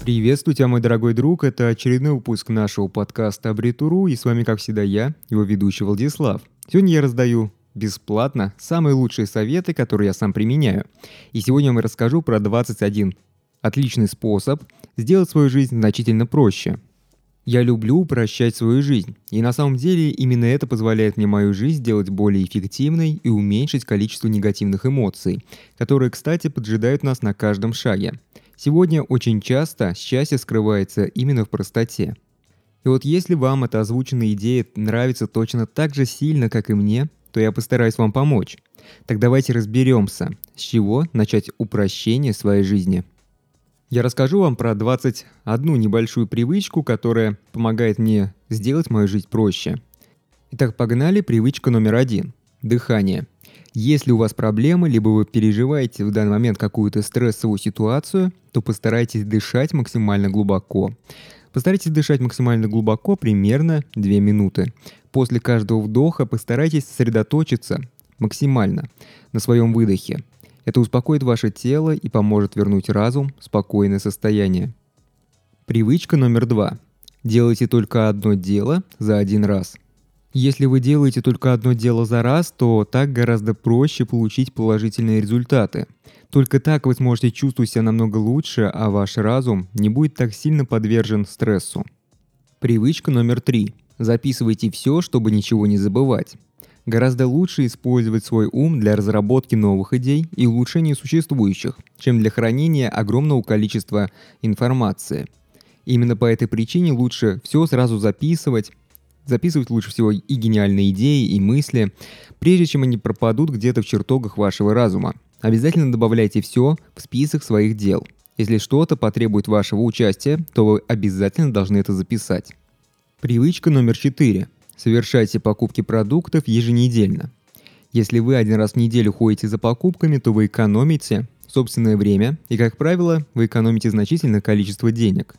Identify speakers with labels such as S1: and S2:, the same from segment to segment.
S1: Приветствую тебя, мой дорогой друг. Это очередной выпуск нашего подкаста Абритуру, и с вами, как всегда, я, его ведущий Владислав. Сегодня я раздаю бесплатно самые лучшие советы, которые я сам применяю. И сегодня я вам расскажу про 21 отличный способ сделать свою жизнь значительно проще. Я люблю упрощать свою жизнь, и на самом деле именно это позволяет мне мою жизнь сделать более эффективной и уменьшить количество негативных эмоций, которые, кстати, поджидают нас на каждом шаге. Сегодня очень часто счастье скрывается именно в простоте. И вот если вам эта озвученная идея нравится точно так же сильно, как и мне, то я постараюсь вам помочь. Так давайте разберемся, с чего начать упрощение своей жизни. Я расскажу вам про 21 небольшую привычку, которая помогает мне сделать мою жизнь проще. Итак, погнали. Привычка номер один. Дыхание. Если у вас проблемы, либо вы переживаете в данный момент какую-то стрессовую ситуацию, то постарайтесь дышать максимально глубоко. Постарайтесь дышать максимально глубоко, примерно 2 минуты. После каждого вдоха постарайтесь сосредоточиться максимально на своем выдохе. Это успокоит ваше тело и поможет вернуть разум в спокойное состояние. Привычка номер два. Делайте только одно дело за один раз – если вы делаете только одно дело за раз, то так гораздо проще получить положительные результаты. Только так вы сможете чувствовать себя намного лучше, а ваш разум не будет так сильно подвержен стрессу. Привычка номер три. Записывайте все, чтобы ничего не забывать. Гораздо лучше использовать свой ум для разработки новых идей и улучшения существующих, чем для хранения огромного количества информации. Именно по этой причине лучше все сразу записывать, Записывать лучше всего и гениальные идеи, и мысли, прежде чем они пропадут где-то в чертогах вашего разума. Обязательно добавляйте все в список своих дел. Если что-то потребует вашего участия, то вы обязательно должны это записать. Привычка номер 4. Совершайте покупки продуктов еженедельно. Если вы один раз в неделю ходите за покупками, то вы экономите собственное время и, как правило, вы экономите значительное количество денег.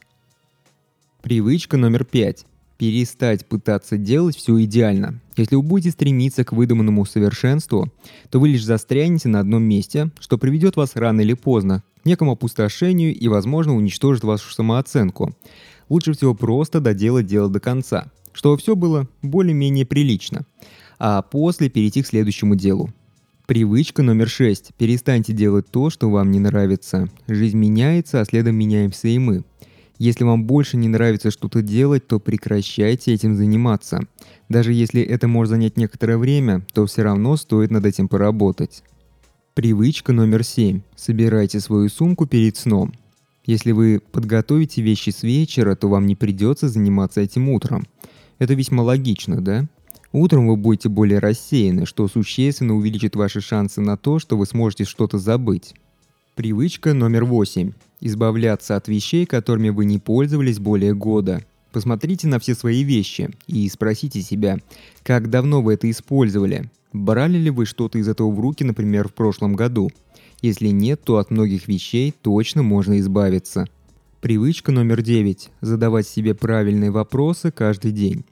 S1: Привычка номер 5 перестать пытаться делать все идеально. Если вы будете стремиться к выдуманному совершенству, то вы лишь застрянете на одном месте, что приведет вас рано или поздно к некому опустошению и, возможно, уничтожит вашу самооценку. Лучше всего просто доделать дело до конца, чтобы все было более-менее прилично, а после перейти к следующему делу. Привычка номер шесть. Перестаньте делать то, что вам не нравится. Жизнь меняется, а следом меняемся и мы. Если вам больше не нравится что-то делать, то прекращайте этим заниматься. Даже если это может занять некоторое время, то все равно стоит над этим поработать. Привычка номер семь. Собирайте свою сумку перед сном. Если вы подготовите вещи с вечера, то вам не придется заниматься этим утром. Это весьма логично, да? Утром вы будете более рассеяны, что существенно увеличит ваши шансы на то, что вы сможете что-то забыть. Привычка номер восемь избавляться от вещей, которыми вы не пользовались более года. Посмотрите на все свои вещи и спросите себя, как давно вы это использовали. Брали ли вы что-то из этого в руки, например, в прошлом году? Если нет, то от многих вещей точно можно избавиться. Привычка номер девять – задавать себе правильные вопросы каждый день.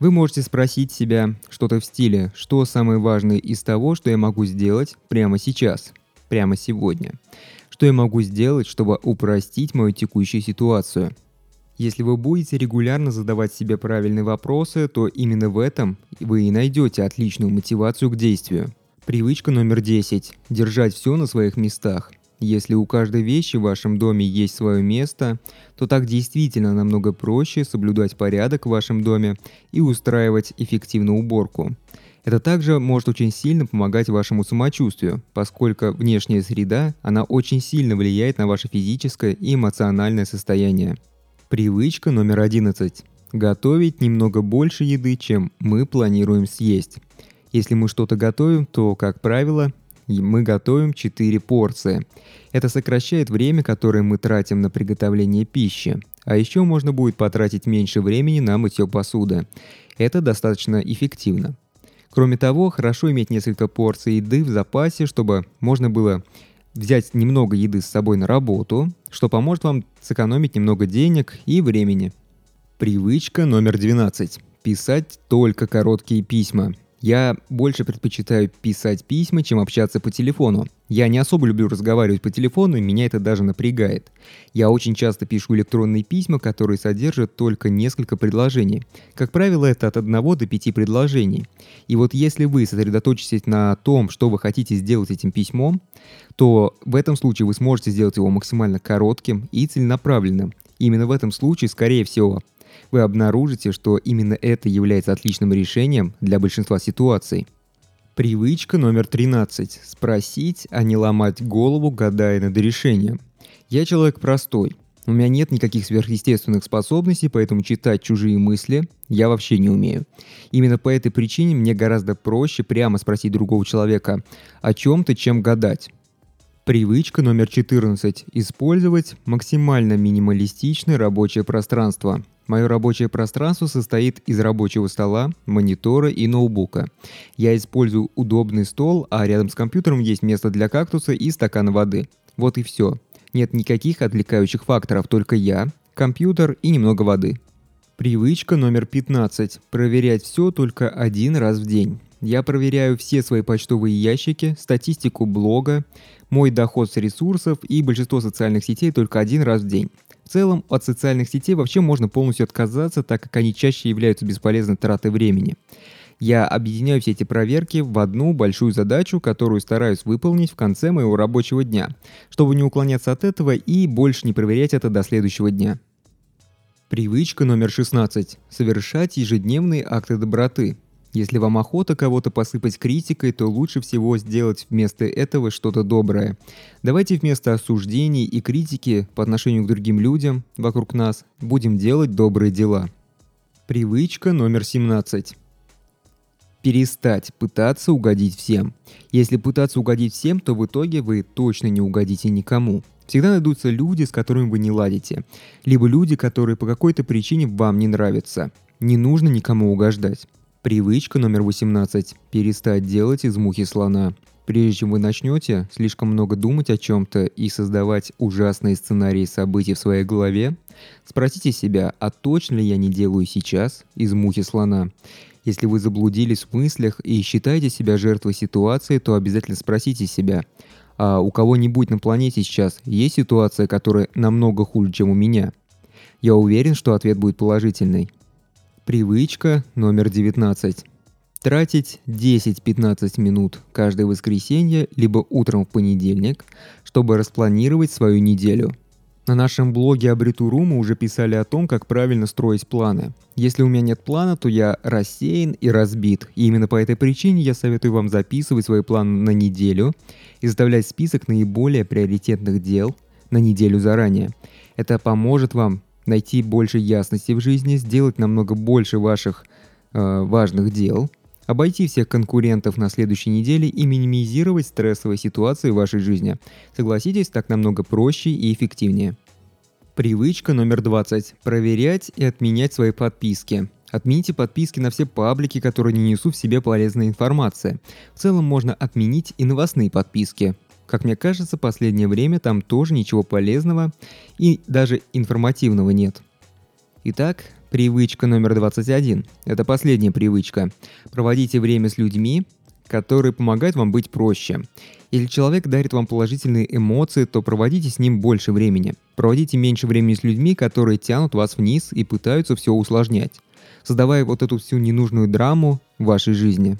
S1: Вы можете спросить себя что-то в стиле «Что самое важное из того, что я могу сделать прямо сейчас, прямо сегодня?» Что я могу сделать, чтобы упростить мою текущую ситуацию? Если вы будете регулярно задавать себе правильные вопросы, то именно в этом вы и найдете отличную мотивацию к действию. Привычка номер 10. Держать все на своих местах. Если у каждой вещи в вашем доме есть свое место, то так действительно намного проще соблюдать порядок в вашем доме и устраивать эффективную уборку. Это также может очень сильно помогать вашему самочувствию, поскольку внешняя среда, она очень сильно влияет на ваше физическое и эмоциональное состояние. Привычка номер 11. Готовить немного больше еды, чем мы планируем съесть. Если мы что-то готовим, то, как правило, мы готовим 4 порции. Это сокращает время, которое мы тратим на приготовление пищи. А еще можно будет потратить меньше времени на мытье посуды. Это достаточно эффективно. Кроме того, хорошо иметь несколько порций еды в запасе, чтобы можно было взять немного еды с собой на работу, что поможет вам сэкономить немного денег и времени. Привычка номер 12. Писать только короткие письма. Я больше предпочитаю писать письма, чем общаться по телефону. Я не особо люблю разговаривать по телефону, и меня это даже напрягает. Я очень часто пишу электронные письма, которые содержат только несколько предложений. Как правило, это от одного до пяти предложений. И вот если вы сосредоточитесь на том, что вы хотите сделать этим письмом, то в этом случае вы сможете сделать его максимально коротким и целенаправленным. Именно в этом случае, скорее всего, вы обнаружите, что именно это является отличным решением для большинства ситуаций. Привычка номер 13. Спросить, а не ломать голову, гадая над решением. Я человек простой. У меня нет никаких сверхъестественных способностей, поэтому читать чужие мысли я вообще не умею. Именно по этой причине мне гораздо проще прямо спросить другого человека о чем-то, чем гадать. Привычка номер 14. Использовать максимально минималистичное рабочее пространство. Мое рабочее пространство состоит из рабочего стола, монитора и ноутбука. Я использую удобный стол, а рядом с компьютером есть место для кактуса и стакана воды. Вот и все. Нет никаких отвлекающих факторов, только я, компьютер и немного воды. Привычка номер 15. Проверять все только один раз в день. Я проверяю все свои почтовые ящики, статистику блога, мой доход с ресурсов и большинство социальных сетей только один раз в день. Целом, от социальных сетей вообще можно полностью отказаться, так как они чаще являются бесполезной тратой времени. Я объединяю все эти проверки в одну большую задачу, которую стараюсь выполнить в конце моего рабочего дня, чтобы не уклоняться от этого и больше не проверять это до следующего дня. Привычка номер 16. Совершать ежедневные акты доброты. Если вам охота кого-то посыпать критикой, то лучше всего сделать вместо этого что-то доброе. Давайте вместо осуждений и критики по отношению к другим людям вокруг нас будем делать добрые дела. Привычка номер 17. Перестать пытаться угодить всем. Если пытаться угодить всем, то в итоге вы точно не угодите никому. Всегда найдутся люди, с которыми вы не ладите. Либо люди, которые по какой-то причине вам не нравятся. Не нужно никому угождать. Привычка номер 18. Перестать делать из мухи слона. Прежде чем вы начнете слишком много думать о чем-то и создавать ужасные сценарии событий в своей голове, спросите себя, а точно ли я не делаю сейчас из мухи слона? Если вы заблудились в мыслях и считаете себя жертвой ситуации, то обязательно спросите себя, а у кого-нибудь на планете сейчас есть ситуация, которая намного хуже, чем у меня? Я уверен, что ответ будет положительный. Привычка номер 19. Тратить 10-15 минут каждое воскресенье либо утром в понедельник, чтобы распланировать свою неделю. На нашем блоге Абритуру мы уже писали о том, как правильно строить планы. Если у меня нет плана, то я рассеян и разбит. И именно по этой причине я советую вам записывать свои планы на неделю и составлять список наиболее приоритетных дел на неделю заранее. Это поможет вам найти больше ясности в жизни, сделать намного больше ваших э, важных дел, обойти всех конкурентов на следующей неделе и минимизировать стрессовые ситуации в вашей жизни. Согласитесь, так намного проще и эффективнее. Привычка номер 20. Проверять и отменять свои подписки. Отмените подписки на все паблики, которые не несут в себе полезной информации. В целом можно отменить и новостные подписки. Как мне кажется, последнее время там тоже ничего полезного и даже информативного нет. Итак, привычка номер 21. Это последняя привычка. Проводите время с людьми, которые помогают вам быть проще. Если человек дарит вам положительные эмоции, то проводите с ним больше времени. Проводите меньше времени с людьми, которые тянут вас вниз и пытаются все усложнять, создавая вот эту всю ненужную драму в вашей жизни.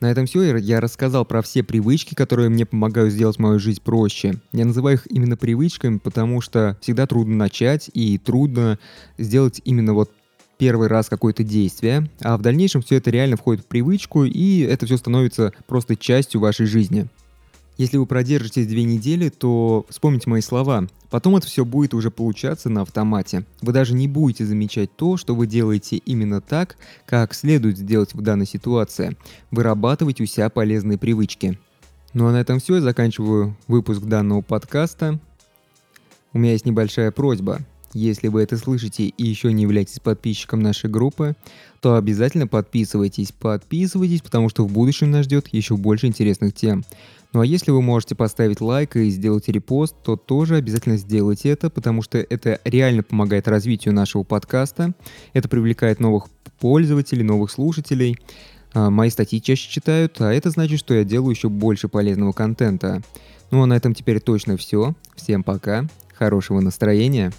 S1: На этом все. Я рассказал про все привычки, которые мне помогают сделать мою жизнь проще. Я называю их именно привычками, потому что всегда трудно начать и трудно сделать именно вот первый раз какое-то действие, а в дальнейшем все это реально входит в привычку, и это все становится просто частью вашей жизни. Если вы продержитесь две недели, то вспомните мои слова. Потом это все будет уже получаться на автомате. Вы даже не будете замечать то, что вы делаете именно так, как следует сделать в данной ситуации. Вырабатывать у себя полезные привычки. Ну а на этом все. Я заканчиваю выпуск данного подкаста. У меня есть небольшая просьба. Если вы это слышите и еще не являетесь подписчиком нашей группы, то обязательно подписывайтесь. Подписывайтесь, потому что в будущем нас ждет еще больше интересных тем. Ну а если вы можете поставить лайк и сделать репост, то тоже обязательно сделайте это, потому что это реально помогает развитию нашего подкаста. Это привлекает новых пользователей, новых слушателей. А мои статьи чаще читают, а это значит, что я делаю еще больше полезного контента. Ну а на этом теперь точно все. Всем пока, хорошего настроения.